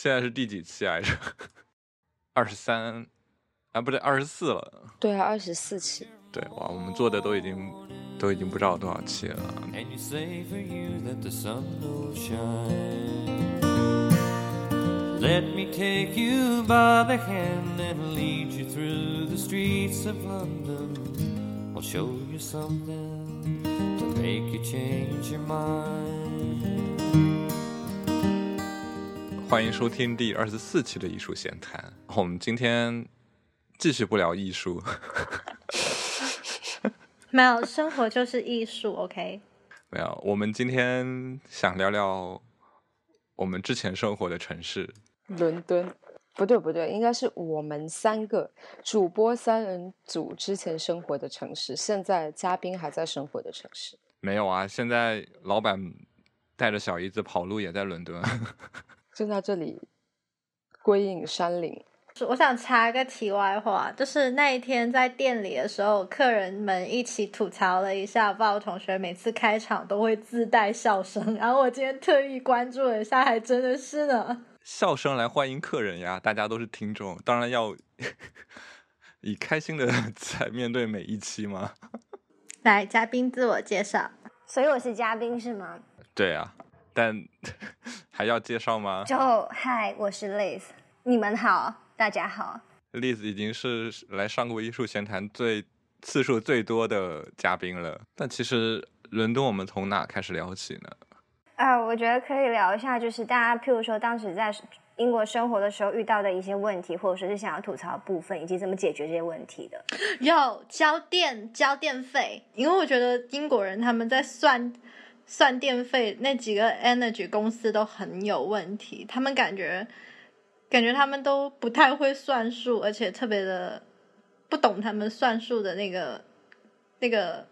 现在是第几期来着？二十三啊，不对，二十四了。对啊，二十四期。对，哇，我们做的都已经都已经不知道多少期了。Let me take you by the hand and lead you through the streets of London. I'll show you something to make you change your mind. 欢迎收听第二十四期的艺术闲谈。我们今天继续不聊艺术，没有生活就是艺术，OK？没有，我们今天想聊聊我们之前生活的城市。伦敦，不对不对，应该是我们三个主播三人组之前生活的城市，现在嘉宾还在生活的城市。没有啊，现在老板带着小姨子跑路也在伦敦，就在这里归隐山林。我想插个题外话，就是那一天在店里的时候，客人们一起吐槽了一下，报同学每次开场都会自带笑声，然后我今天特意关注了一下，还真的是呢。笑声来欢迎客人呀！大家都是听众，当然要 以开心的 在面对每一期嘛。来，嘉宾自我介绍。所以我是嘉宾是吗？对啊，但还要介绍吗？就嗨，我是 Liz，你们好，大家好。Liz 已经是来上过艺术闲谈最次数最多的嘉宾了。但其实伦敦，我们从哪开始聊起呢？啊，我觉得可以聊一下，就是大家譬如说当时在英国生活的时候遇到的一些问题，或者说是想要吐槽的部分，以及怎么解决这些问题的。有交电交电费，因为我觉得英国人他们在算算电费那几个 energy 公司都很有问题，他们感觉感觉他们都不太会算数，而且特别的不懂他们算数的那个那个。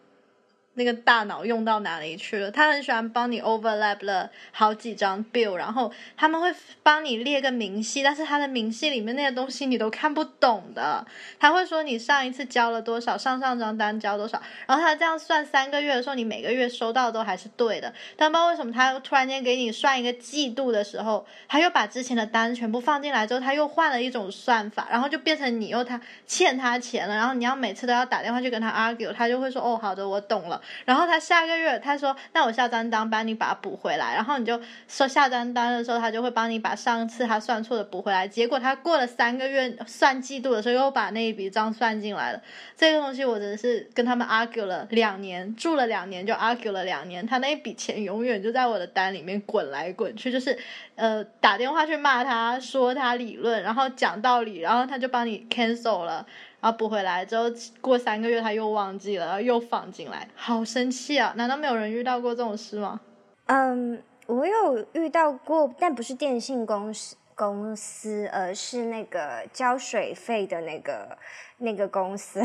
那个大脑用到哪里去了？他很喜欢帮你 overlap 了好几张 bill，然后他们会帮你列个明细，但是他的明细里面那些东西你都看不懂的。他会说你上一次交了多少，上上张单交多少，然后他这样算三个月的时候，你每个月收到都还是对的。但不知道为什么他突然间给你算一个季度的时候，他又把之前的单全部放进来之后，他又换了一种算法，然后就变成你又他欠他钱了，然后你要每次都要打电话去跟他 argue，他就会说哦好的我懂了。然后他下个月他说，那我下张单帮你把它补回来。然后你就说下张单的时候，他就会帮你把上次他算错的补回来。结果他过了三个月算季度的时候，又把那一笔账算进来了。这个东西我真的是跟他们 argue 了两年，住了两年就 argue 了两年。他那一笔钱永远就在我的单里面滚来滚去，就是呃打电话去骂他说他理论，然后讲道理，然后他就帮你 cancel 了。然后补回来之后，过三个月他又忘记了，然后又放进来，好生气啊！难道没有人遇到过这种事吗？嗯，我有遇到过，但不是电信公司公司，而是那个交水费的那个那个公司。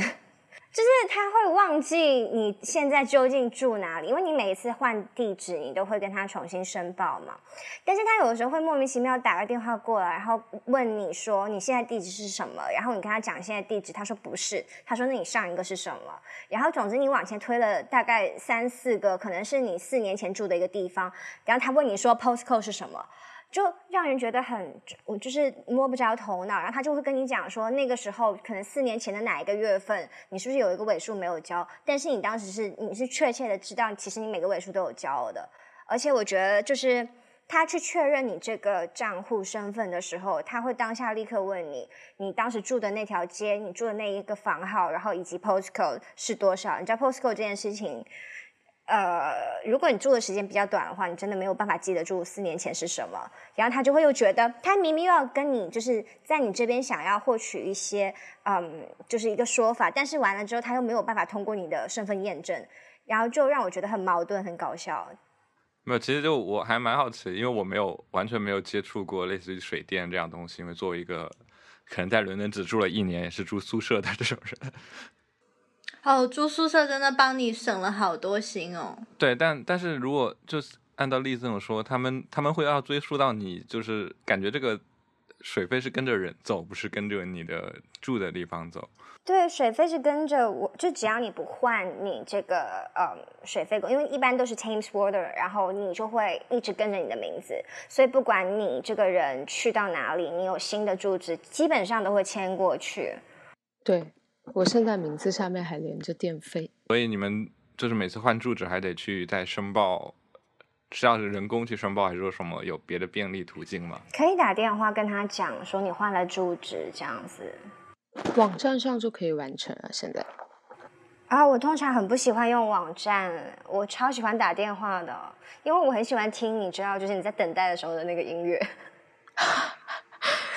就是他会忘记你现在究竟住哪里，因为你每一次换地址，你都会跟他重新申报嘛。但是他有的时候会莫名其妙打个电话过来，然后问你说你现在地址是什么，然后你跟他讲现在地址，他说不是，他说那你上一个是什么？然后总之你往前推了大概三四个，可能是你四年前住的一个地方，然后他问你说 postcode 是什么？就让人觉得很，我就是摸不着头脑。然后他就会跟你讲说，那个时候可能四年前的哪一个月份，你是不是有一个尾数没有交？但是你当时是你是确切的知道，其实你每个尾数都有交的。而且我觉得，就是他去确认你这个账户身份的时候，他会当下立刻问你，你当时住的那条街，你住的那一个房号，然后以及 postcode 是多少？你知道 postcode 这件事情。呃，如果你住的时间比较短的话，你真的没有办法记得住四年前是什么。然后他就会又觉得，他明明又要跟你就是在你这边想要获取一些，嗯，就是一个说法，但是完了之后他又没有办法通过你的身份验证，然后就让我觉得很矛盾，很搞笑。没有，其实就我还蛮好奇，因为我没有完全没有接触过类似于水电这样东西，因为作为一个可能在伦敦只住了一年，也是住宿舍的这种人。哦，住宿舍真的帮你省了好多心哦。对，但但是如果就是按照例子这么说，他们他们会要追溯到你，就是感觉这个水费是跟着人走，不是跟着你的住的地方走。对，水费是跟着我，就只要你不换你这个呃水费因为一般都是 Thames Water，然后你就会一直跟着你的名字，所以不管你这个人去到哪里，你有新的住址，基本上都会迁过去。对我现在名字下面还连着电费，所以你们就是每次换住址还得去再申报，是要人工去申报，还是说什么有别的便利途径吗？可以打电话跟他讲说你换了住址这样子。网站上就可以完成啊！现在啊，我通常很不喜欢用网站，我超喜欢打电话的，因为我很喜欢听，你知道，就是你在等待的时候的那个音乐。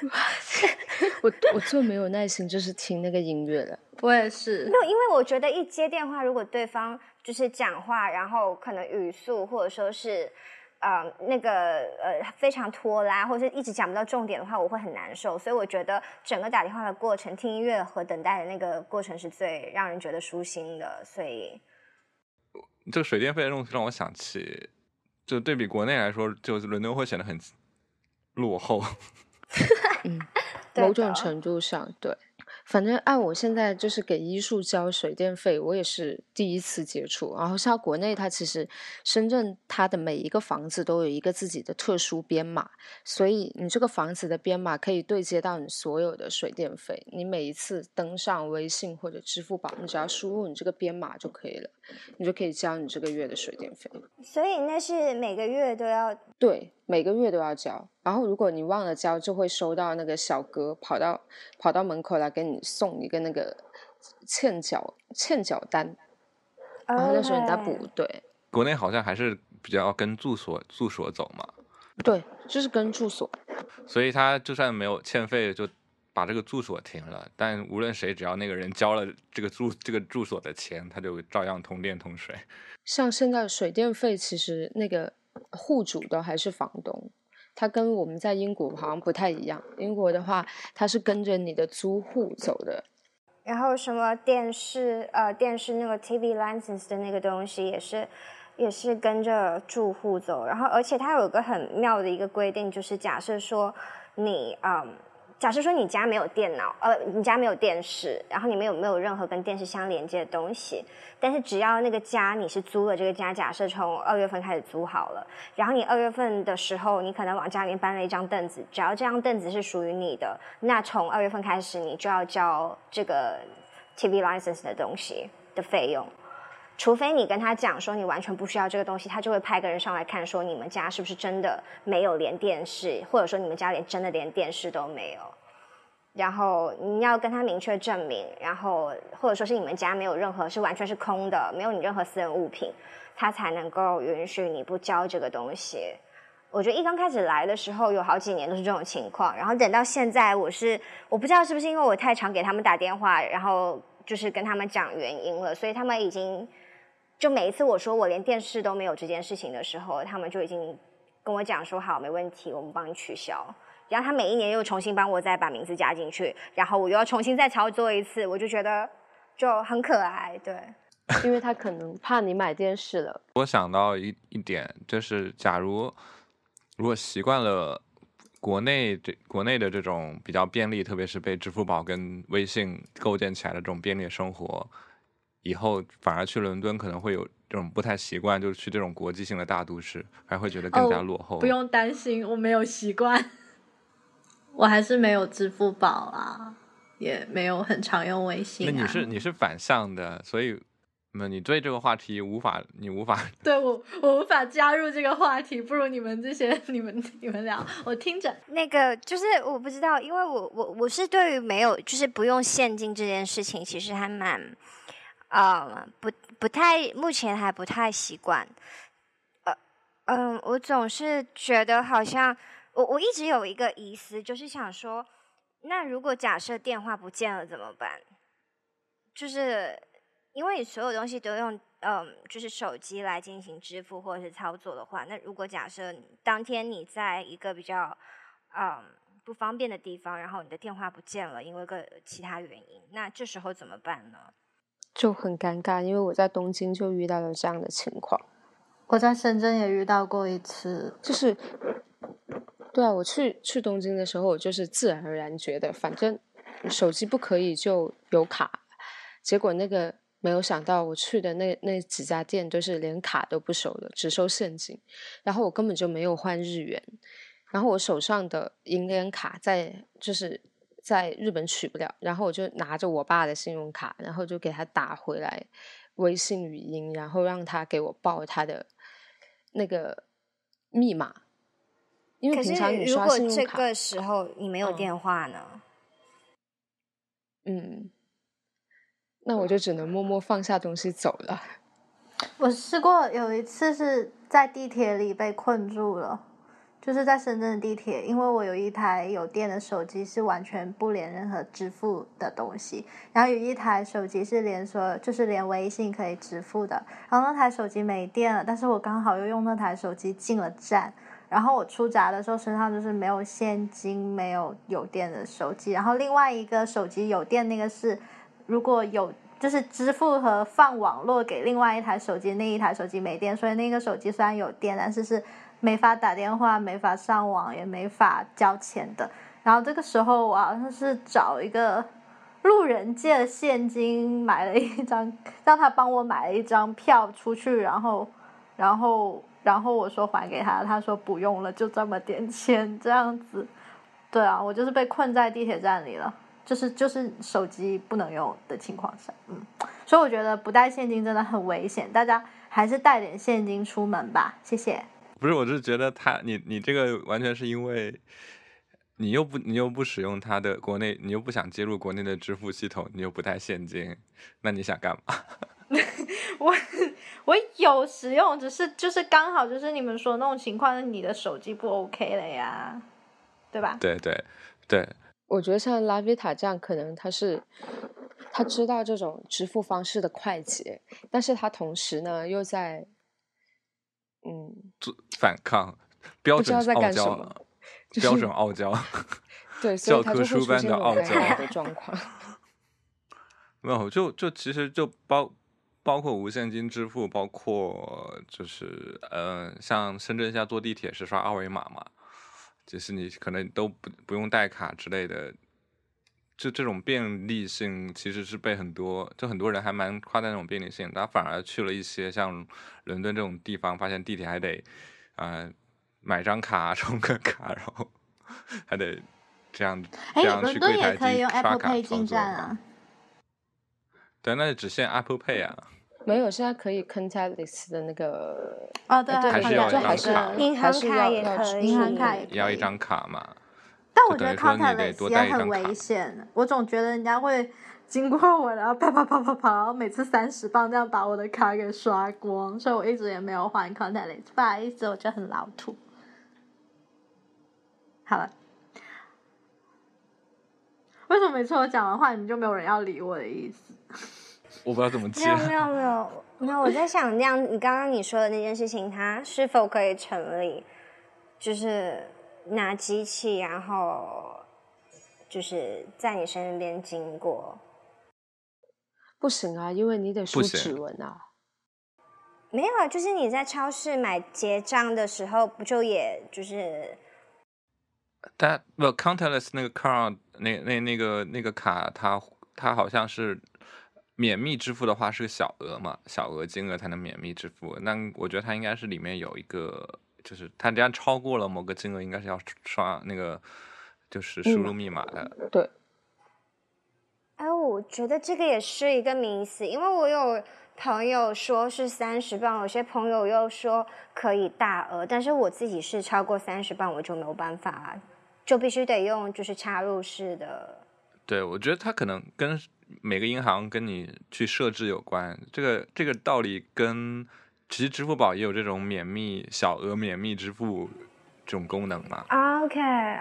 我我最没有耐心就是听那个音乐了。我也是，没有，因为我觉得一接电话，如果对方就是讲话，然后可能语速或者说是。呃，那个呃，非常拖拉，或者是一直讲不到重点的话，我会很难受。所以我觉得整个打电话的过程，听音乐和等待的那个过程是最让人觉得舒心的。所以，这个水电费的问题让我想起，就对比国内来说，就是伦敦会显得很落后。嗯，某种程度上，对。反正按我现在就是给医术交水电费，我也是第一次接触。然后像国内，它其实深圳它的每一个房子都有一个自己的特殊编码，所以你这个房子的编码可以对接到你所有的水电费。你每一次登上微信或者支付宝，你只要输入你这个编码就可以了，你就可以交你这个月的水电费。所以那是每个月都要对。每个月都要交，然后如果你忘了交，就会收到那个小哥跑到跑到门口来给你送一个那个欠缴欠缴单，然后那时候你再补。对，国内好像还是比较跟住所住所走嘛。对，就是跟住所。所以他就算没有欠费，就把这个住所停了。但无论谁，只要那个人交了这个住这个住所的钱，他就照样通电通水。像现在水电费，其实那个。户主的还是房东，他跟我们在英国好像不太一样。英国的话，他是跟着你的租户走的。然后什么电视呃电视那个 TV license 的那个东西也是也是跟着住户走。然后而且它有一个很妙的一个规定，就是假设说你嗯。假设说你家没有电脑，呃，你家没有电视，然后你们有没有任何跟电视相连接的东西？但是只要那个家你是租了这个家，假设从二月份开始租好了，然后你二月份的时候，你可能往家里面搬了一张凳子，只要这张凳子是属于你的，那从二月份开始你就要交这个 TV license 的东西的费用。除非你跟他讲说你完全不需要这个东西，他就会派个人上来看，说你们家是不是真的没有连电视，或者说你们家连真的连电视都没有。然后你要跟他明确证明，然后或者说是你们家没有任何是完全是空的，没有你任何私人物品，他才能够允许你不交这个东西。我觉得一刚开始来的时候有好几年都是这种情况，然后等到现在，我是我不知道是不是因为我太常给他们打电话，然后就是跟他们讲原因了，所以他们已经。就每一次我说我连电视都没有这件事情的时候，他们就已经跟我讲说好，没问题，我们帮你取消。然后他每一年又重新帮我再把名字加进去，然后我又要重新再操作一次，我就觉得就很可爱，对。因为他可能怕你买电视了。我想到一一点，就是假如如果习惯了国内这国内的这种比较便利，特别是被支付宝跟微信构建起来的这种便利生活。以后反而去伦敦可能会有这种不太习惯，就是去这种国际性的大都市，还会觉得更加落后。不用担心，我没有习惯，我还是没有支付宝啊，也没有很常用微信。那你是你是反向的，所以那你对这个话题无法，你无法。对我我无法加入这个话题，不如你们这些你们你们聊，我听着。那个就是我不知道，因为我我我是对于没有就是不用现金这件事情，其实还蛮。啊，不不太，目前还不太习惯。呃，嗯，我总是觉得好像，我我一直有一个疑思，就是想说，那如果假设电话不见了怎么办？就是因为你所有东西都用嗯，就是手机来进行支付或者是操作的话，那如果假设当天你在一个比较嗯不方便的地方，然后你的电话不见了，因为个其他原因，那这时候怎么办呢？就很尴尬，因为我在东京就遇到了这样的情况，我在深圳也遇到过一次，就是，对啊，我去去东京的时候，我就是自然而然觉得，反正手机不可以就有卡。结果那个没有想到，我去的那那几家店都是连卡都不收的，只收现金。然后我根本就没有换日元，然后我手上的银联卡在就是在日本取不了，然后我就拿着我爸的信用卡，然后就给他打回来微信语音，然后让他给我报他的那个密码。因为平常你如果刷信用卡，这个时候你没有嗯电话呢？嗯，那我就只能默默放下东西走了。我试过有一次是在地铁里被困住了，就是在深圳的地铁，因为我有一台有电的手机是完全不连任何支付的东西，然后有一台手机是连说就是连微信可以支付的，然后那台手机没电了，但是我刚好又用那台手机进了站。然后我出闸的时候身上就是没有现金，没有有电的手机，然后另外一个手机有电，那个是如果有就是支付和放网络给另外一台手机，那一台手机没电，所以那个手机虽然有电，但是是没法打电话、没法上网、也没法交钱的。然后这个时候我好像是找一个路人借了现金买了一张，让他帮我买了一张票出去，然后，然后，然后我说还给他，他说不用了，就这么点钱这样子。对啊，我就是被困在地铁站里了。就是就是手机不能用的情况下，嗯，所以我觉得不带现金真的很危险，大家还是带点现金出门吧，谢谢。不是，我是觉得他你你这个完全是因为你又不你又不使用他的国内，你又不想接入国内的支付系统，你又不带现金，那你想干嘛？我我有使用，只是就是刚好就是你们说那种情况，你的手机不 OK 了呀，对吧？对对对，我觉得像拉维塔这样，可能他是他知道这种支付方式的快捷，但是他同时呢又在，嗯，做反抗，标准傲娇标准傲娇。对，教科书般的傲娇的 状况。没有，就就其实就包包括无现金支付，包括就是呃，像深圳现在坐地铁是刷二维码嘛，就是你可能都不不用带卡之类的，就这种便利性其实是被很多就很多人还蛮夸赞那种便利性，他反而去了一些像伦敦这种地方，发现地铁还得呃买张卡充个卡，然后还得这样哎这，样去柜台也可以用机刷 Apple 卡 Pay 进站啊。对，那只限 Apple Pay 啊。没有，现在可以 contactless 的那个，哦，对，呃对还是对要有张就还是卡银行卡也可以银行卡也可以要一张卡嘛？但我觉得就等于说你得 contactless 多也很危险，我总觉得人家会经过我，然后啪啪啪啪啪，然后每次三十磅这样把我的卡给刷光，所以我一直也没有换 contactless。不好意思，我就很老土。好了，为什么每次我讲完话，你们就没有人要理我的意思？我不知道怎么接 没有。没有没有没有，我在想那样，你刚刚你说的那件事情，它是否可以成立？就是拿机器，然后就是在你身边经过，不行啊，因为你得输指纹啊。没有啊，就是你在超市买结账的时候，不就也就是但不 contactless 那个 card 那那那个那个卡，它它好像是免密支付的话是个小额嘛，小额金额才能免密支付。那我觉得它应该是里面有一个，就是它这样超过了某个金额，应该是要刷那个就是输入密码的。对，哎，我觉得这个也是一个迷思，因为我有朋友说是三十磅，有些朋友又说可以大额，但是我自己是超过三十磅，我就没有办法，就必须得用就是插入式的。对，我觉得它可能跟每个银行跟你去设置有关。这个这个道理跟其实支付宝也有这种免密小额免密支付这种功能嘛。OK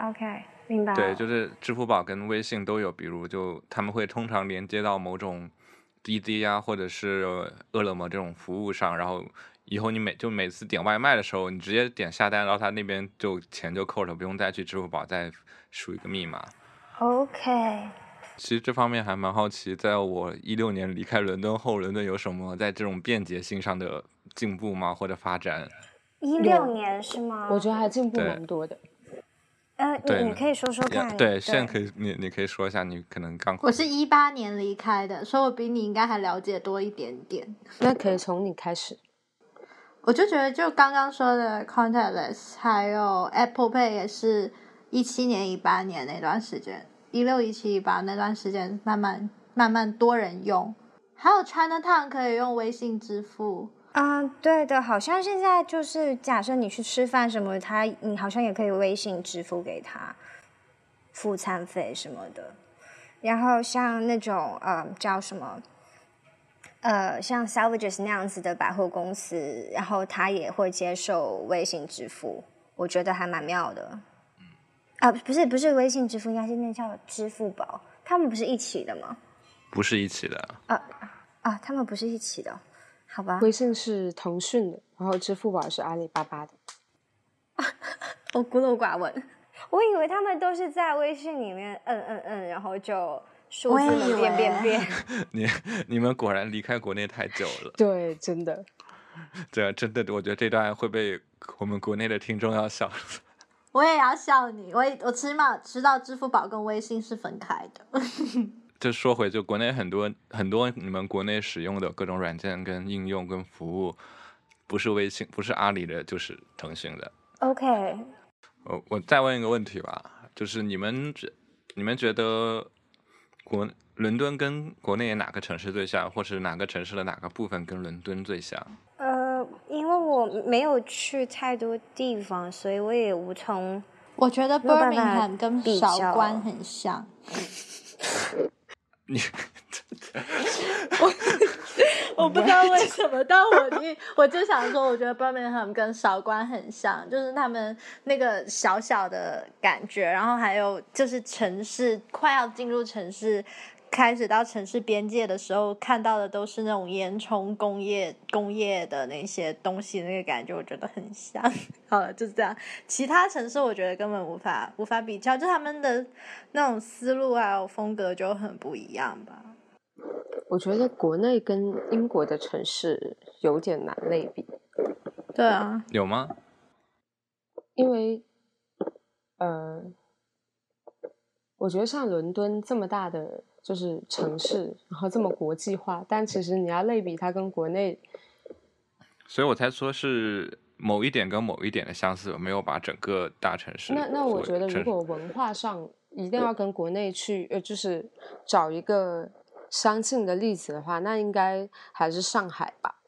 OK，明白。对，就是支付宝跟微信都有，比如就他们会通常连接到某种滴滴呀，或者是饿了么这种服务上，然后以后你每就每次点外卖的时候，你直接点下单，然后他那边就钱就扣了，不用再去支付宝再输一个密码。OK，其实这方面还蛮好奇，在我一六年离开伦敦后，伦敦有什么在这种便捷性上的进步吗？或者发展？一六年是吗？我觉得还进步蛮多的。呃，对你你可以说说看。对，现在可以，你你可以说一下，你可能刚我是一八年离开的，所以我比你应该还了解多一点点。那可以从你开始。我就觉得，就刚刚说的 Contactless，还有 Apple Pay 也是一七年、一八年那段时间，一六、一七、一八那段时间，慢慢慢慢多人用。还有 China Town 可以用微信支付。啊，对的，好像现在就是假设你去吃饭什么，他你好像也可以微信支付给他付餐费什么的。然后像那种呃叫什么呃像 Salvages 那样子的百货公司，然后他也会接受微信支付，我觉得还蛮妙的。啊，不是不是微信支付，应该是那叫支付宝，他们不是一起的吗？不是一起的啊啊，他们不是一起的。好吧，微信是腾讯的，然后支付宝是阿里巴巴的。我孤陋寡闻，我以为他们都是在微信里面嗯嗯嗯，然后就数字能变变变。你你们果然离开国内太久了。对，真的。这，真的，我觉得这段会被我们国内的听众要笑。我也要笑你，我我起码知道支付宝跟微信是分开的。就说回，就国内很多很多你们国内使用的各种软件跟应用跟服务，不是微信，不是阿里的，就是腾讯的。OK。我我再问一个问题吧，就是你们觉你们觉得国伦敦跟国内哪个城市最像，或是哪个城市的哪个部分跟伦敦最像？呃，因为我没有去太多地方，所以我也无从。我觉得 Birmingham 跟韶关很像。你，我 我不知道为什么，但我就我就想说，我觉得 Birmingham 跟韶关很像，就是他们那个小小的感觉，然后还有就是城市快要进入城市。开始到城市边界的时候，看到的都是那种烟囱工业、工业的那些东西，那个感觉我觉得很像。好了，就是这样。其他城市我觉得根本无法无法比较，就他们的那种思路还有风格就很不一样吧。我觉得国内跟英国的城市有点难类比。对啊，有吗？因为，呃，我觉得像伦敦这么大的。就是城市，然后这么国际化，但其实你要类比它跟国内，所以我才说是某一点跟某一点的相似，没有把整个大城市。那那我觉得，如果文化上一定要跟国内去，呃，就是找一个相近的例子的话，那应该还是上海吧。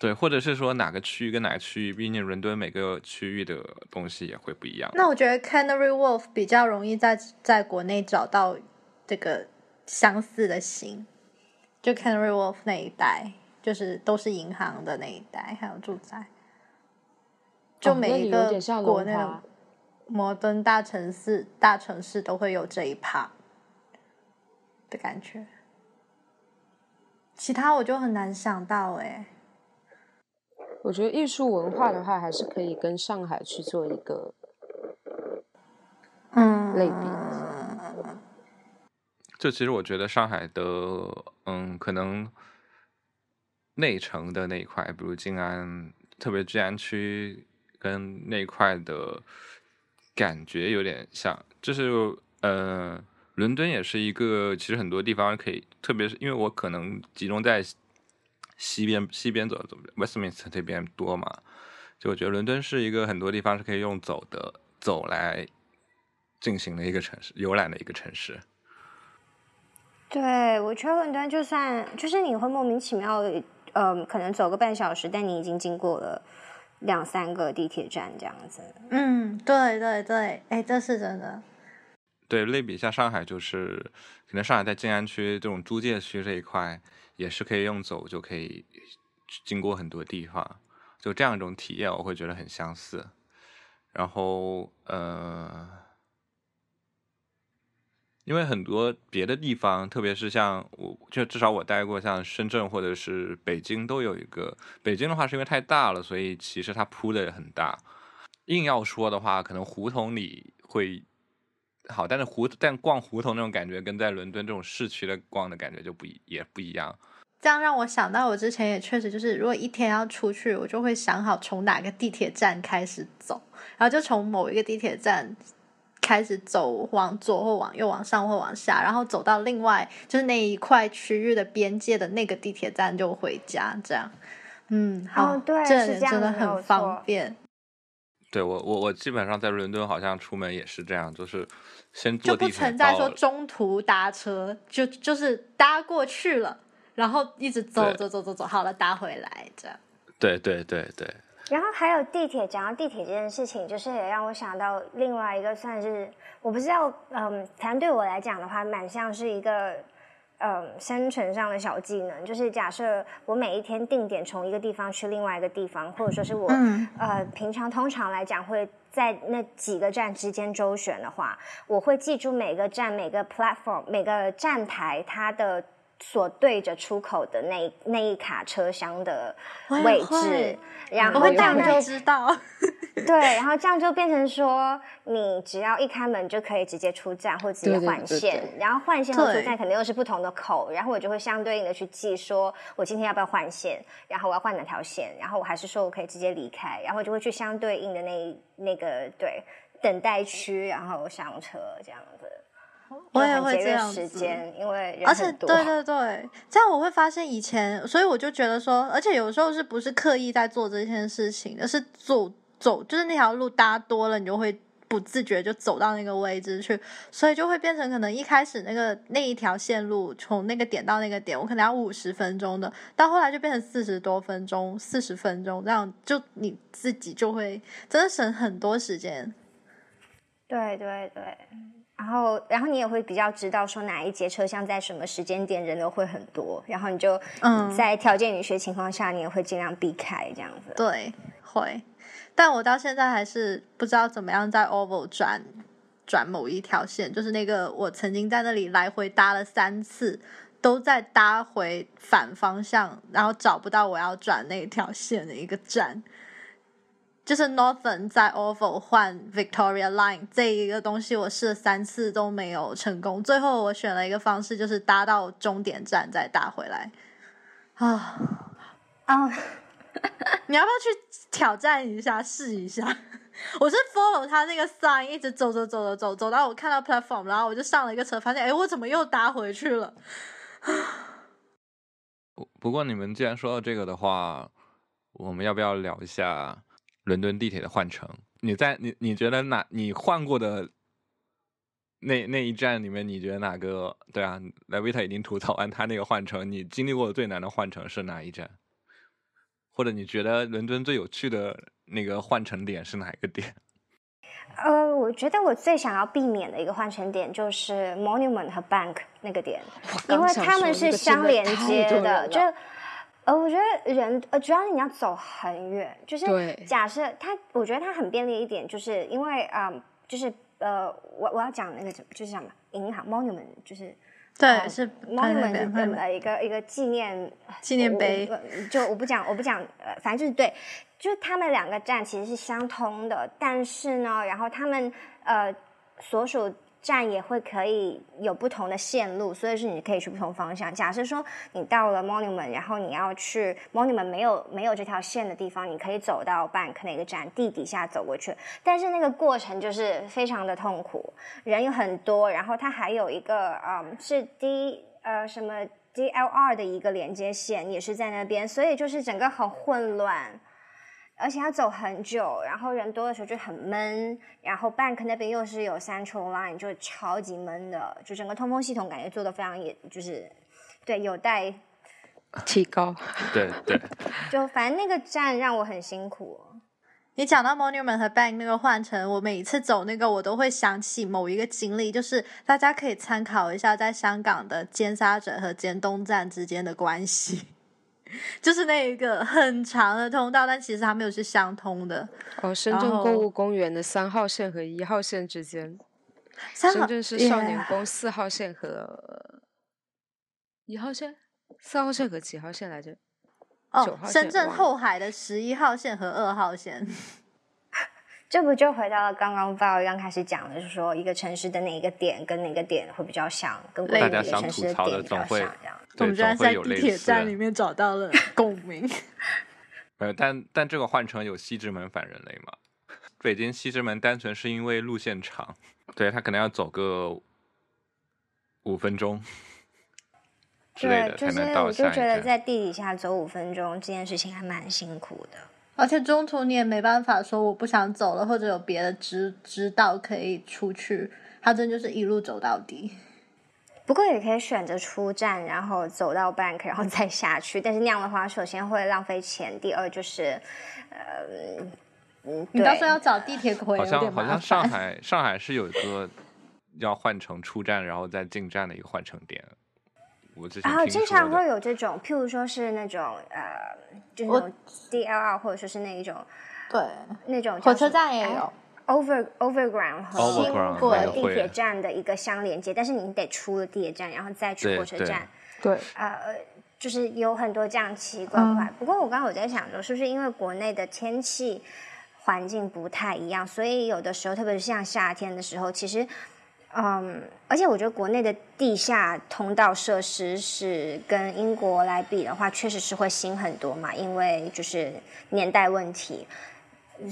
对，或者是说哪个区域跟哪个区域，毕竟伦敦每个区域的东西也会不一样。那我觉得 Canary Wolf 比较容易在在国内找到这个。相似的型，就 Canary Wolf 那一带，就是都是银行的那一带，还有住宅，就每一个国内的摩登大城市，大城市都会有这一趴的感觉。其他我就很难想到哎。我觉得艺术文化的话，还是可以跟上海去做一个嗯类比。就其实我觉得上海的，嗯，可能内城的那一块，比如静安，特别静安区跟那块的感觉有点像。就是，呃，伦敦也是一个，其实很多地方可以，特别是因为我可能集中在西边，西边走走，Westminster 这边多嘛，就我觉得伦敦是一个很多地方是可以用走的，走来进行的一个城市，游览的一个城市。对，我觉得伦敦就算就是你会莫名其妙，呃，可能走个半小时，但你已经经过了两三个地铁站这样子。嗯，对对对，哎，这是真的。对，类比一下上海，就是可能上海在静安区这种租界区这一块，也是可以用走就可以经过很多地方，就这样一种体验，我会觉得很相似。然后，呃。因为很多别的地方，特别是像我，就至少我待过，像深圳或者是北京，都有一个。北京的话是因为太大了，所以其实它铺的也很大。硬要说的话，可能胡同里会好，但是胡但逛胡同那种感觉，跟在伦敦这种市区的逛的感觉就不一也不一样。这样让我想到，我之前也确实就是，如果一天要出去，我就会想好从哪个地铁站开始走，然后就从某一个地铁站。开始走往左或往右、往上或往下，然后走到另外就是那一块区域的边界的那个地铁站就回家，这样。嗯，好，对，这是这样真的很方便。对我，我我基本上在伦敦好像出门也是这样，就是先坐地铁，就不存在说中途搭车，就就是搭过去了，然后一直走走走走走，好了搭回来这样。对对对对。然后还有地铁，讲到地铁这件事情，就是也让我想到另外一个，算是我不知道，嗯，反正对我来讲的话，蛮像是一个。嗯，生存上的小技能，就是假设我每一天定点从一个地方去另外一个地方，或者说是我呃平常通常来讲会在那几个站之间周旋的话，我会记住每个站、每个 platform、每个站台它的。所对着出口的那那一卡车厢的位置，然后这样就知道。对，然后这样就变成说，你只要一开门就可以直接出站或直接换线，然后换线和出站肯定又是不同的口，然后我就会相对应的去记，说我今天要不要换线，然后我要换哪条线，然后我还是说我可以直接离开，然后就会去相对应的那那个对等待区，然后上车这样子。我也会这样子，因为而且对对对，这样我会发现以前，所以我就觉得说，而且有时候是不是刻意在做这件事情，而是走走，就是那条路搭多了，你就会不自觉就走到那个位置去，所以就会变成可能一开始那个那一条线路从那个点到那个点，我可能要五十分钟的，到后来就变成四十多分钟、四十分钟，这样就你自己就会真的省很多时间。对对对。然后，然后你也会比较知道说哪一节车厢在什么时间点人流会很多，然后你就嗯在条件允许情况下，你也会尽量避开这样子。对，会。但我到现在还是不知道怎么样在 Oval 转转某一条线，就是那个我曾经在那里来回搭了三次，都在搭回反方向，然后找不到我要转那条线的一个站。就是 Northern 在 Oval 换 Victoria Line 这一个东西，我试了三次都没有成功。最后我选了一个方式，就是搭到终点站再搭回来。啊啊！你要不要去挑战一下，试一下？我是 follow 他那个 sign 一直走走走走走，走到我看到 platform，然后我就上了一个车，发现哎，我怎么又搭回去了？不不过你们既然说到这个的话，我们要不要聊一下？伦敦地铁的换乘，你在你你觉得哪你换过的那那一站里面，你觉得哪个对啊？莱维特已经吐槽完他那个换乘，你经历过最难的换乘是哪一站？或者你觉得伦敦最有趣的那个换乘点是哪一个点？呃，我觉得我最想要避免的一个换乘点就是 Monument 和 Bank 那个点，因为他们是相连接的，就。呃，我觉得人呃，主要是你要走很远，就是假设他，我觉得他很便利一点，就是因为啊，就是呃，我我要讲那个就是什么银行 monument，就是对，是 monument 呃一个一个纪念纪念碑，就我不讲我不讲呃，反正就是对，就是他们两个站其实是相通的，但是呢，然后他们呃所属。站也会可以有不同的线路，所以是你可以去不同方向。假设说你到了 Monument，然后你要去 Monument 没有没有这条线的地方，你可以走到 Bank 那个站地底下走过去。但是那个过程就是非常的痛苦，人有很多，然后它还有一个嗯是 D 呃什么 DLR 的一个连接线也是在那边，所以就是整个很混乱。而且要走很久，然后人多的时候就很闷，然后 Bank 那边又是有 Central Line，就超级闷的，就整个通风系统感觉做的非常，也就是对有待 提高。对对，就反正那个站让我很辛苦。你讲到 Monument 和 Bank 那个换乘，我每一次走那个，我都会想起某一个经历，就是大家可以参考一下，在香港的尖沙咀和尖东站之间的关系。就是那一个很长的通道，但其实它没有是相通的。哦，深圳购物公园的三号线和一号线之间，深圳市少年宫四号线和一号线，四号线和几号线来着？哦，深圳后海的十一号线和二号线。这不就回到了刚刚 Val 刚开始讲的，就是说一个城市的哪一个点跟哪个点会比较像，跟大家想吐槽的总会这样。我们居然在地铁站里面找到了 共鸣。呃，但但这个换成有西直门反人类吗？北京西直门单纯是因为路线长，对他可能要走个五分钟之类对，的就是才能到我就觉得。在地底下走五分钟这件事情还蛮辛苦的。而且中途你也没办法说我不想走了，或者有别的支支道可以出去，他真就是一路走到底。不过也可以选择出站，然后走到 bank，然后再下去。但是那样的话，首先会浪费钱，第二就是，呃，嗯，你到时候要找地铁口也好有点麻像好像上。海上海是有一个要换乘出站然后再进站的一个换乘点，我之前然后经常会。有这种，譬如说是那种呃，就是我那种 DLR 或者说是那一种对，那种火车站也有。over overground 和的个会地铁站的一个相连接，但是你得出了地铁站，然后再去火车站。对，呃，就是有很多这样奇奇怪怪。不过我刚刚我在想说，是不是因为国内的天气环境不太一样，所以有的时候，特别是像夏天的时候，其实，嗯，而且我觉得国内的地下通道设施是跟英国来比的话，确实是会新很多嘛，因为就是年代问题。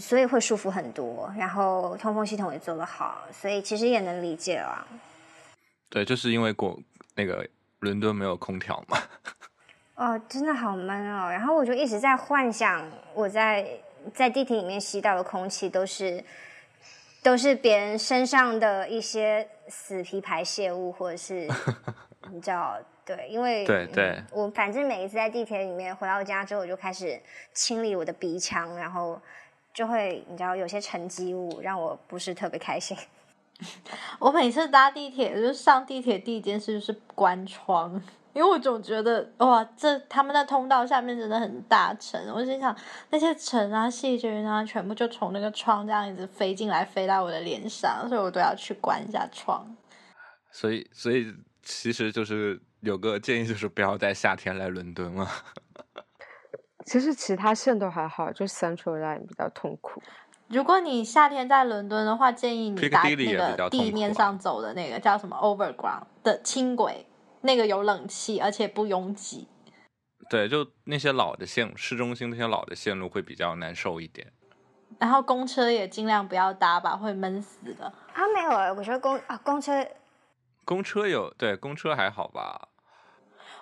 所以会舒服很多，然后通风系统也做得好，所以其实也能理解啦。对，就是因为国那个伦敦没有空调嘛。哦，真的好闷哦。然后我就一直在幻想，我在在地铁里面吸到的空气都是都是别人身上的一些死皮排泄物，或者是 你知道，对，因为对对嗯我反正每一次在地铁里面回到家之后，我就开始清理我的鼻腔，然后就会你知道有些沉积物让我不是特别开心。我每次搭地铁，就是上地铁第一件事就是关窗，因为我总觉得哇，这他们在通道下面真的很大尘，我心想那些尘啊、细菌啊，全部就从那个窗这样一直飞进来，飞到我的脸上，所以我都要去关一下窗。所以，所以其实就是有个建议，就是不要在夏天来伦敦了。其实其他线都还好，就 Central Line 比较痛苦。如果你夏天在伦敦的话，建议你搭 Piccadilly 那个地面上走的那个叫什么 Overground 的轻轨，那个有冷气，而且不拥挤。对，就那些老的线，市中心那些老的线路会比较难受一点。然后公车也尽量不要搭吧，会闷死的。啊，没有啊，我觉得公啊公车公车有，对，公车还好吧？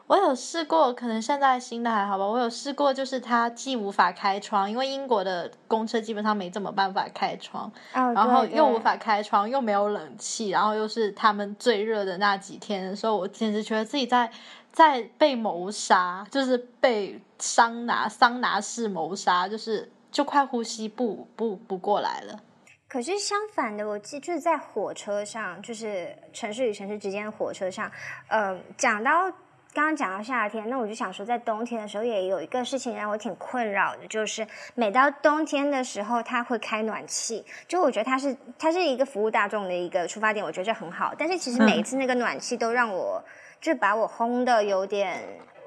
我有试过，可能现在新的还好吧。我有试过，就是它既无法开窗，因为英国的公车基本上没怎么办法开窗，哦，然后又无法开窗，又没有冷气，然后又是他们最热的那几天的时候，我简直觉得自己在在被谋杀，就是被桑拿桑拿式谋杀，就是就快呼吸不不不过来了。可是相反的，我记就是在火车上，就是城市与城市之间的火车上，呃，讲到刚刚讲到夏天，那我就想说，在冬天的时候也有一个事情让我挺困扰的，就是每到冬天的时候，它会开暖气，就我觉得它是它是一个服务大众的一个出发点，我觉得这很好。但是其实每一次那个暖气都让我，就把我烘的有点，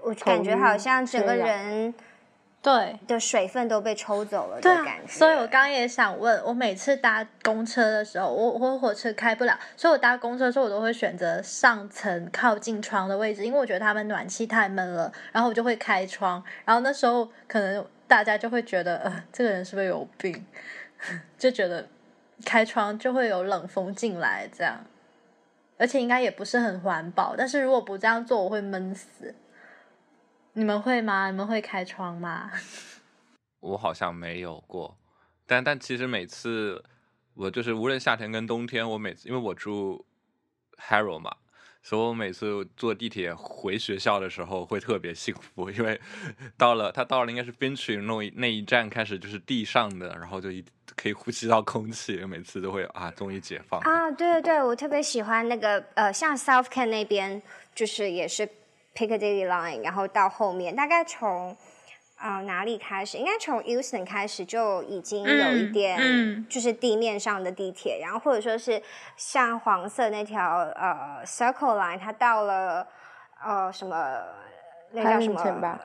我感觉好像整个人对，的水分都被抽走了的感觉。所以我刚刚也想问，我每次搭公车的时候，我我火车开不了，所以我搭公车的时候，我都会选择上层靠近窗的位置，因为我觉得他们暖气太闷了，然后我就会开窗，然后那时候可能大家就会觉得，呃，这个人是不是有病？就觉得开窗就会有冷风进来，这样，而且应该也不是很环保，但是如果不这样做，我会闷死。你们会吗？你们会开窗吗？我好像没有过，但但其实每次我就是无论夏天跟冬天，我每次因为我住 Harrow 嘛，所以我每次坐地铁回学校的时候会特别幸福，因为 到了他到了应该是 Finchley 那一那一站开始就是地上的，然后就一可以呼吸到空气，每次都会啊终于解放。啊，对对对，我特别喜欢那个呃，像 South Kent 那边就是也是 Piccadilly Line，然后到后面大概从呃哪里开始？应该从 Euston 开始就已经有一嗯点嗯就是地面上的地铁，然后或者说是像黄色那条呃 Circle Line，它到了呃什么那叫什么吧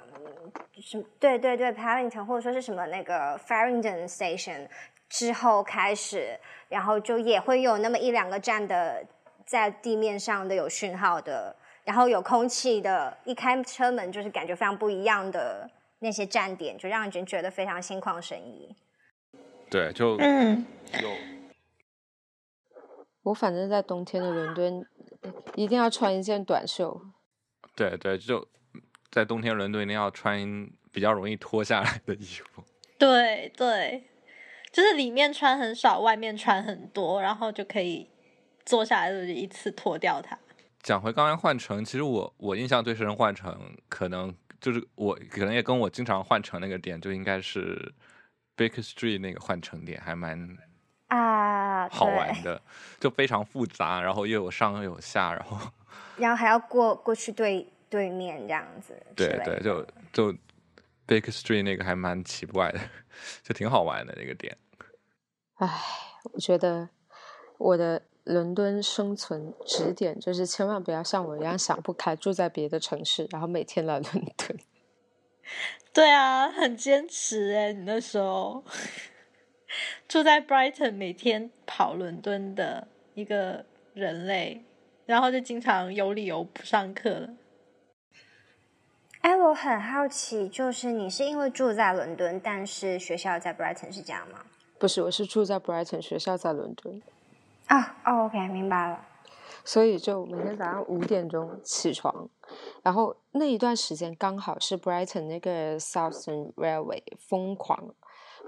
什么？对对对，Paddington 或者说是什么那个 Farringdon Station 之后开始，然后就也会有那么一两个站的在地面上的有讯号的，然后有空气的，一开车门就是感觉非常不一样的那些站点，就让人觉得非常心旷神怡。对，就嗯，有我反正在冬天的伦敦，一定要穿一件短袖。对对，就在冬天伦敦一定要穿比较容易脱下来的衣服。对对，就是里面穿很少，外面穿很多，然后就可以坐下来就一次脱掉它。讲回刚才换乘，其实我我印象最深换乘，可能就是我可能也跟我经常换乘那个点，就应该是 Baker Street 那个换乘点，还蛮啊，好玩对，的，就非常复杂，然后又有上又有下，然后 然后还要过过去对对面这样子。对对，就就 Baker Street 那个还蛮奇怪的，就挺好玩的那个点。唉，我觉得我的伦敦生存指点就是千万不要像我一样想不开，住在别的城市，然后每天来伦敦。对啊，很坚持哎，你那时候住在 Brighton，每天跑伦敦的一个人类，然后就经常有理由不上课了。哎，我很好奇，就是你是因为住在伦敦，但是学校在 Brighton 是这样吗？不是，我是住在 Brighton，学校在伦敦，啊、哦，OK，明白了。所以就每天早上五点钟起床，然后那一段时间刚好是 Brighton 那个 Southern Railway 疯狂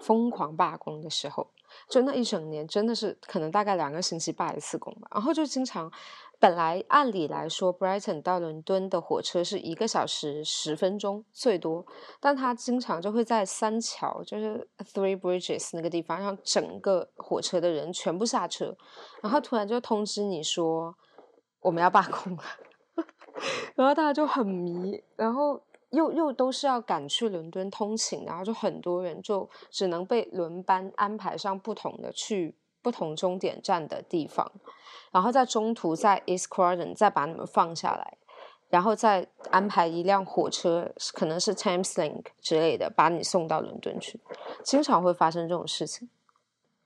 疯狂罢工的时候，就那一整年真的是可能大概两个星期罢一次工吧，然后就经常。本来按理来说，Brighton 到伦敦的火车是一个小时十分钟最多，但他经常就会在三桥，就是 Three Bridges 那个地方，让整个火车的人全部下车，然后突然就通知你说我们要罢工了，然后大家就很迷，然后又又都是要赶去伦敦通勤，然后就很多人就只能被轮班安排上不同的去不同终点站的地方。然后在中途在 East Croydon 再把你们放下来，然后再安排一辆火车，可能是 Thameslink 之类的，把你送到伦敦去。经常会发生这种事情。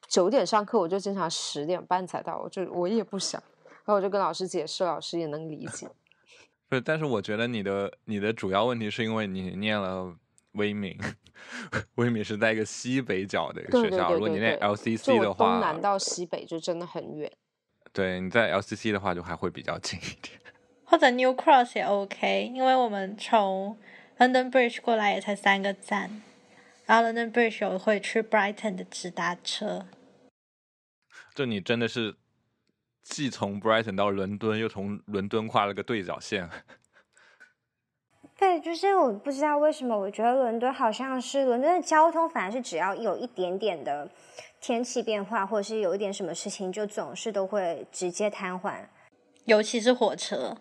九点上课，我就经常十点半才到，我就我也不想，然后我就跟老师解释，老师也能理解。不是，但是我觉得你的你的主要问题是因为你念了威敏，威敏是在一个西北角的一个学校，对对对如果你念对对 LCC 的话东，南到西北就真的很远。对，你在 LCC 的话就还会比较近一点。或者 New Cross 也 OK，因为我们从 London Bridge 过来也才三个站，然后 London Bridge 有会去 Brighton 的直达车。就你真的是既从 Brighton 到伦敦，又从伦敦跨了个对角线。对，就是我不知道为什么，我觉得伦敦好像是伦敦的交通，反而是只要有一点点的天气变化，或者是有一点什么事情，就总是都会直接瘫痪。尤其是火车，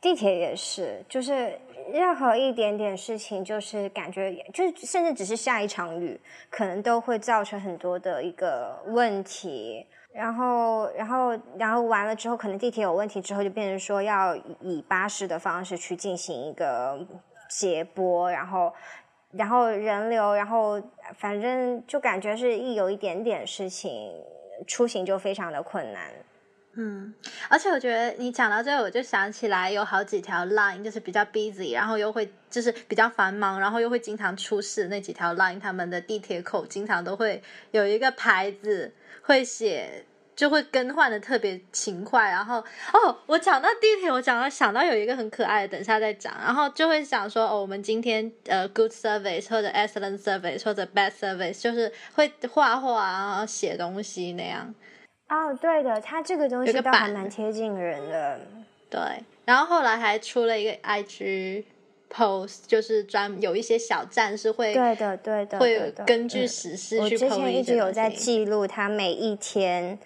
地铁也是，就是任何一点点事情，就是感觉，就是甚至只是下一场雨，可能都会造成很多的一个问题。然后，然后，然后完了之后，可能地铁有问题之后，就变成说要以巴士的方式去进行一个接驳，然后，然后人流，然后反正就感觉是一有一点点事情，出行就非常的困难。嗯，而且我觉得你讲到这个，我就想起来有好几条 line 就是比较 busy，然后又会就是比较繁忙，然后又会经常出事那几条 line，他们的地铁口经常都会有一个牌子会写，就会更换的特别勤快。然后哦，我讲到地铁，我讲到想到有一个很可爱的，等下再讲。然后就会想说，哦，我们今天呃 good service 或者 excellent service 或者 bad service，就是会画画然后写东西那样。哦，对的，它这个东西倒还板蛮贴近人的。对，然后后来还出了一个 IG post，就是专有一些小站是会对的，对的，会根据嗯时事我去之前一直有在记录他每一天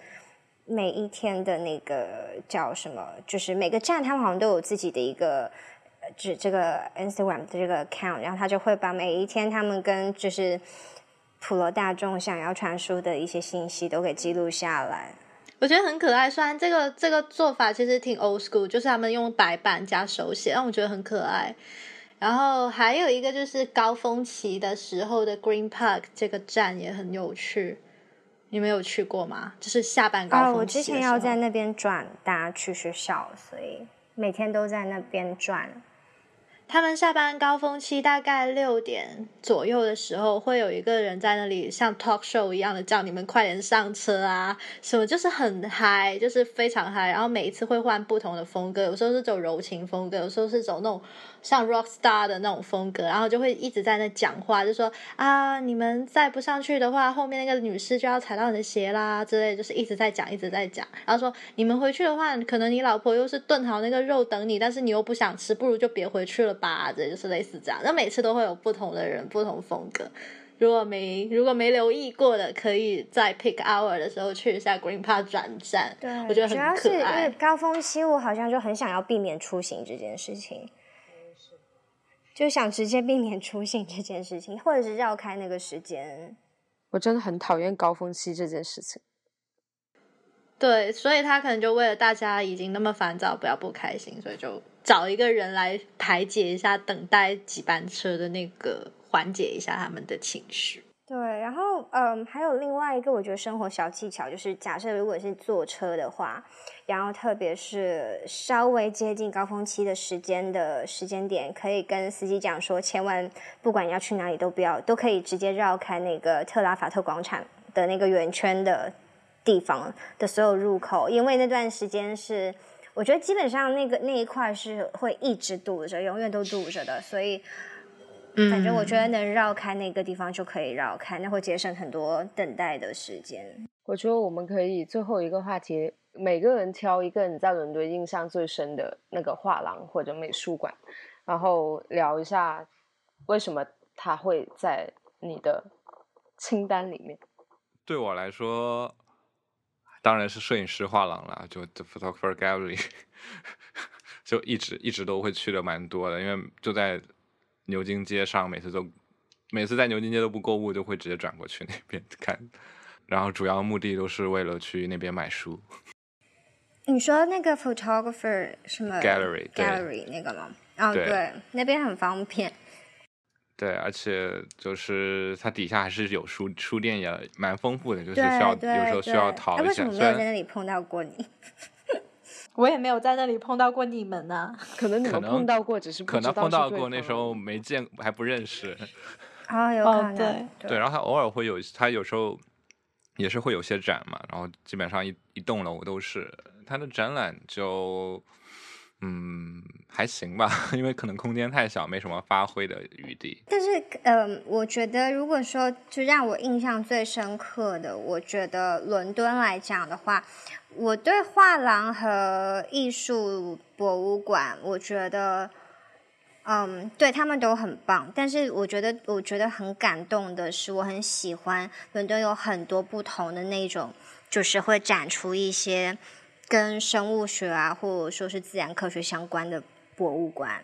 每一天的那个叫什么，就是每个站他们好像都有自己的一个。呃这这个 Instagram 的这个 account，然后他就会把每一天他们跟就是普罗大众想要传输的一些信息都给记录下来。我觉得很可爱。虽然这个这个做法其实挺 old school，就是他们用白板加手写，让我觉得很可爱。然后还有一个就是高峰期的时候的 Green Park 这个站也很有趣，你们有去过吗？就是下班高啊，峰期我之前要在那边转搭去学校，所以每天都在那边转。他们下班高峰期大概六点左右的时候，会有一个人在那里像 talk show 一样的叫你们快点上车啊，什么就是很嗨，就是非常嗨。然后每一次会换不同的风格，有时候是走柔情风格，有时候是走那种像 rock star 的那种风格，然后就会一直在那讲话，就说啊，你们再不上去的话，后面那个女士就要踩到你的鞋啦之类，就是一直在讲，一直在讲。然后说你们回去的话，可能你老婆又是炖好那个肉等你，但是你又不想吃，不如就别回去了。吧，这就是类似这样。那每次都会有不同的人，不同风格。如果没如果没留意过的，可以在 Pick Hour 的时候去一下 Green Park 转站。对，我觉得很主要是因为高峰期，我好像就很想要避免出行这件事情，就想直接避免出行这件事情，或者是绕开那个时间。我真的很讨厌高峰期这件事情。对，所以他可能就为了大家已经那么烦躁，不要不开心，所以就找一个人来排解一下等待几班车的那个，缓解一下他们的情绪。对，然后嗯，还有另外一个我觉得生活小技巧，就是假设如果是坐车的话，然后特别是稍微接近高峰期的时间的时间点，可以跟司机讲说，千万不管要去哪里都不要，都可以直接绕开那个特拉法特广场的那个圆圈的。地方的所有入口，因为那段时间是，我觉得基本上那个那一块是会一直堵着，永远都堵着的，所以，反正我觉得能绕开那个地方就可以绕开，那会节省很多等待的时间。我觉得我们可以最后一个话题，每个人挑一个你在伦敦印象最深的那个画廊或者美术馆，然后聊一下为什么它会在你的清单里面。对我来说。当然是摄影师画廊了，就 The Photographer Gallery，就一直一直都会去的蛮多的，因为就在牛津街上，每次都每次在牛津街都不购物，就会直接转过去 那边看，然后主要目的都是为了去那边买书。你说那个 Photographer 什么 Gallery Gallery 那个吗？哦，对，那边很方便。对，而且就是它底下还是有书书店，也蛮丰富的，就是需要有时候需要淘一下。为什么没有在那里碰到过你？我也没有在那里碰到过你们呢。可能你们碰到过，只是可能碰到过，那时候没见，还不认识。啊，有可能。对对，然后他偶尔会有，他有时候也是会有些展嘛，然后基本上一一栋楼都是他的展览就。嗯，还行吧，因为可能空间太小，没什么发挥的余地。但是，嗯，我觉得如果说就让我印象最深刻的，我觉得伦敦来讲的话，我对画廊和艺术博物馆，我觉得，嗯，对他们都很棒。但是，我觉得我觉得很感动的是，我很喜欢伦敦有很多不同的那种，就是会展出一些。跟生物学啊，或者说是自然科学相关的博物馆，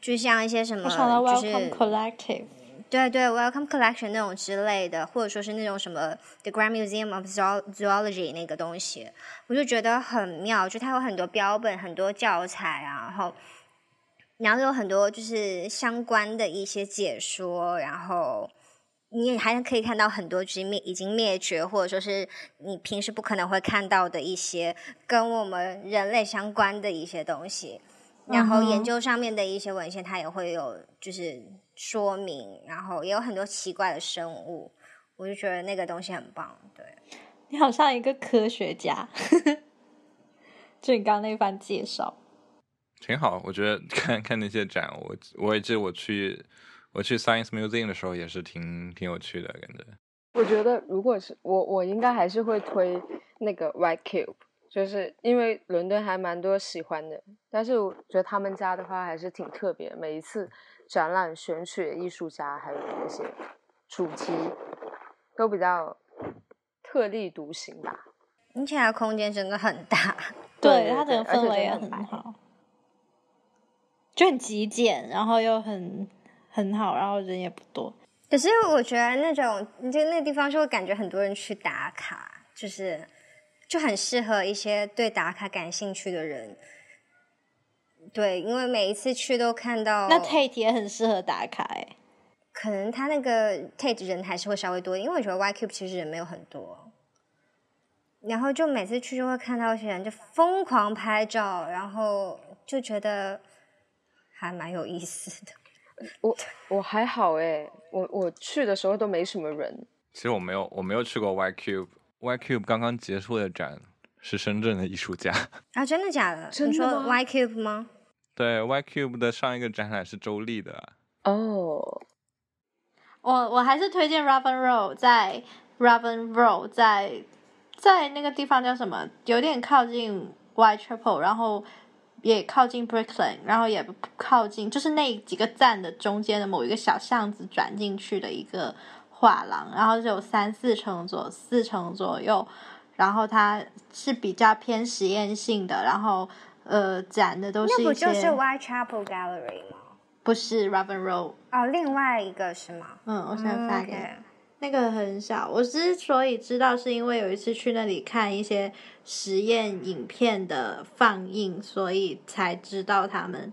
就像一些什么，就是 Welcome Collective，对对，Welcome Collection 那种之类的，或者说是那种什么 The Grand Museum of Zoology 那个东西，我就觉得很妙，就它有很多标本、很多教材啊，然后，然后有很多就是相关的一些解说，然后。你也还可以看到很多就是灭已经灭绝，或者说是你平时不可能会看到的一些跟我们人类相关的一些东西。然后研究上面的一些文献，它也会有就是说明，然后也有很多奇怪的生物，我就觉得那个东西很棒。对，你好像一个科学家，就你刚刚那番介绍，挺好。我觉得看看那些展，我我也记得我去。我去 Science Museum 的时候也是挺挺有趣的感觉。我觉得如果是我，我应该还是会推那个 White Cube，就是因为伦敦还蛮多喜欢的。但是我觉得他们家的话还是挺特别，每一次展览选取的艺术家还有那些主题都比较特立独行吧。你起来空间真的很大，对它整个氛围也很好，就很极简，然后又很。很好，然后人也不多。可是我觉得那种，就那地方就会感觉很多人去打卡，就是就很适合一些对打卡感兴趣的人。对，因为每一次去都看到。那 Tate 也很适合打卡哎。可能他那个 Tate 人还是会稍微多，因为我觉得 YCube 其实人没有很多。然后就每次去就会看到一些人就疯狂拍照，然后就觉得。还蛮有意思的。我我还好哎，我我去的时候都没什么人。其实我没有我没有去过 Y Cube，Y Cube 刚刚结束的展是深圳的艺术家 啊，真的假的？真的？你说 Y Cube 吗？对，Y Cube 的上一个展览是周丽的。哦，我我还是推荐 Robin Road，在 Robin Road 在在那个地方叫什么？有点靠近 Y Triple，然后也靠近 Brooklyn，然后也靠近，就是那几个站的中间的某一个小巷子转进去的一个画廊，然后就有三四层左四层左右，然后它是比较偏实验性的，然后。呃，展的都是那不就是 Whitechapel Gallery 吗？不是 Robin Road 哦，另外一个是吗？嗯，我先发给那个很小。我之所以知道，是因为有一次去那里看一些实验影片的放映，所以才知道他们。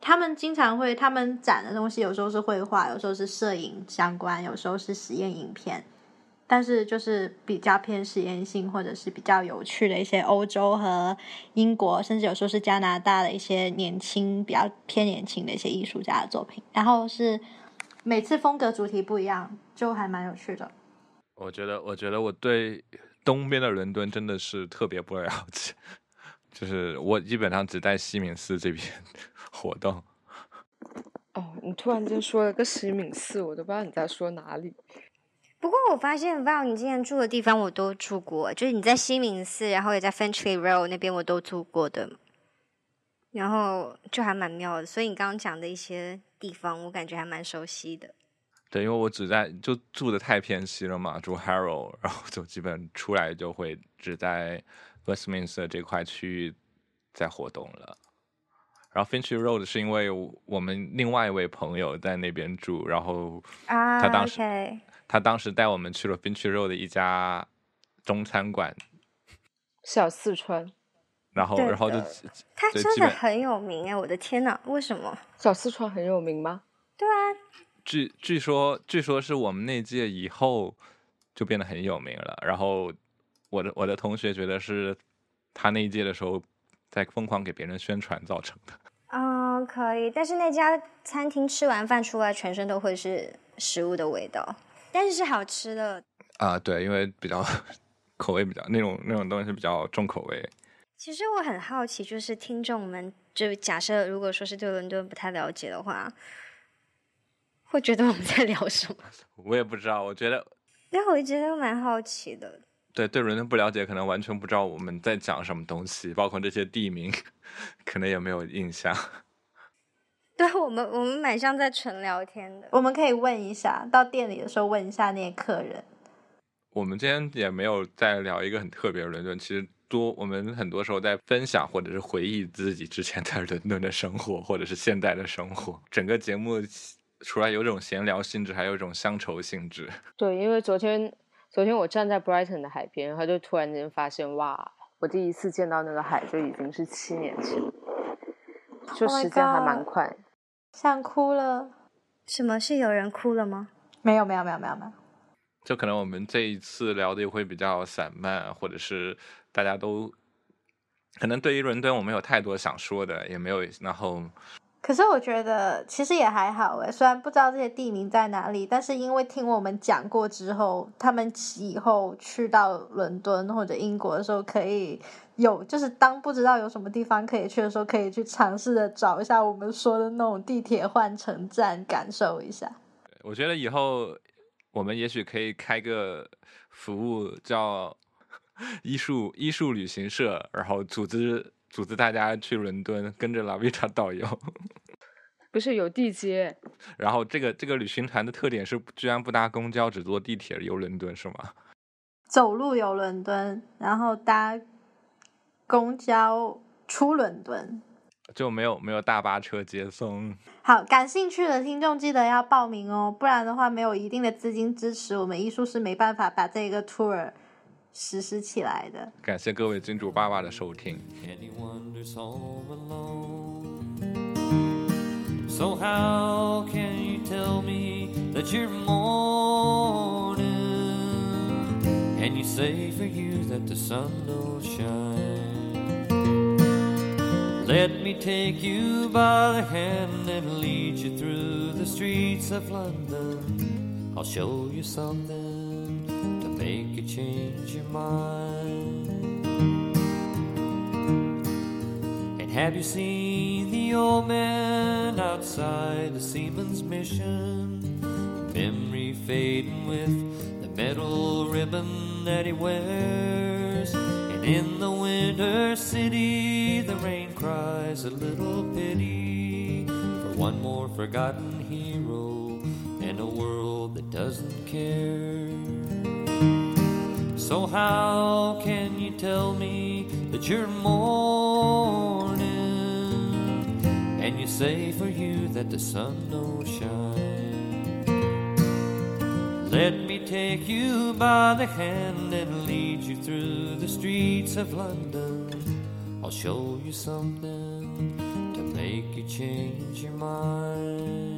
他们经常会，他们展的东西有时候是绘画，有时候是摄影相关，有时候是实验影片。但是就是比较偏实验性，或者是比较有趣的一些欧洲和英国，甚至有时候是加拿大的一些年轻、比较偏年轻的一些艺术家的作品。然后是每次风格主题不一样，就还蛮有趣的。我觉得，我觉得我对东边的伦敦真的是特别不了解，就是我基本上只在西敏寺这边活动。哦，你突然间说了个西敏寺，我都不知道你在说哪里。不过我发现，Val，你之前住的地方我都住过，就是你在西敏寺，然后也在 Fenchley Road 那边我都住过的，然后就还蛮妙的。所以你刚刚讲的一些地方，我感觉还蛮熟悉的。对，因为我只在就住的太偏西了嘛，住 Harrow，然后就基本出来就会只在 Westminster 这块区域在活动了。然后 Finchley Road 是因为我们另外一位朋友在那边住，然后他当时。他当时带我们去了 Finch Road 的一家中餐馆，小四川。然后，然后就他真的很有名哎！我的天呐，为什么小四川很有名吗？对啊，据据说，据说是我们那届以后就变得很有名了。然后我的我的同学觉得是他那一届的时候在疯狂给别人宣传造成的。嗯，可以。但是那家餐厅吃完饭出来，全身都会是食物的味道。但是是好吃的啊，对，因为比较口味比较那种那种东西比较重口味。其实我很好奇，就是听众们，就假设如果说是对伦敦不太了解的话，会觉得我们在聊什么？我也不知道，我觉得，因为我一直都蛮好奇的。对，对伦敦不了解，可能完全不知道我们在讲什么东西，包括这些地名，可能也没有印象。对我们，我们蛮像在纯聊天的。我们可以问一下，到店里的时候问一下那些客人。我们今天也没有在聊一个很特别的伦敦，其实多我们很多时候在分享或者是回忆自己之前在伦敦的生活，或者是现在的生活。整个节目除了有种闲聊性质，还有一种乡愁性质。对，因为昨天昨天我站在 Brighton 的海边，然后就突然间发现，哇，我第一次见到那个海就已经是七年前，就时间还蛮快。想哭了，什么是有人哭了吗？没有没有没有没有没有，就可能我们这一次聊的也会比较散漫，或者是大家都可能对于伦敦我们有太多想说的，也没有然后。可是我觉得其实也还好诶，虽然不知道这些地名在哪里，但是因为听我们讲过之后，他们以后去到伦敦或者英国的时候，可以有就是当不知道有什么地方可以去的时候，可以去尝试的找一下我们说的那种地铁换乘站，感受一下。我觉得以后我们也许可以开个服务叫 艺术艺术旅行社，然后组织。组织大家去伦敦，跟着拉维塔导游，不是有地接。然后这个这个旅行团的特点是，居然不搭公交，只坐地铁游伦敦，是吗？走路游伦敦，然后搭公交出伦敦，就没有没有大巴车接送。好，感兴趣的听众记得要报名哦，不然的话没有一定的资金支持，我们艺术是没办法把这个 tour。实施起来的。感谢各位金主爸爸的收听。So how can you tell me that you're mourning? And you say for you that the sun don't shine. Let me take you by the hand and lead you through the streets of London. I'll show you something to make change your mind. And have you seen the old man outside the seaman's mission? Memory fading with the metal ribbon that he wears. And in the winter city, the rain cries a little pity for one more forgotten hero in a world that doesn't care. So, how can you tell me that you're mourning? And you say for you that the sun don't shine. Let me take you by the hand and lead you through the streets of London. I'll show you something to make you change your mind.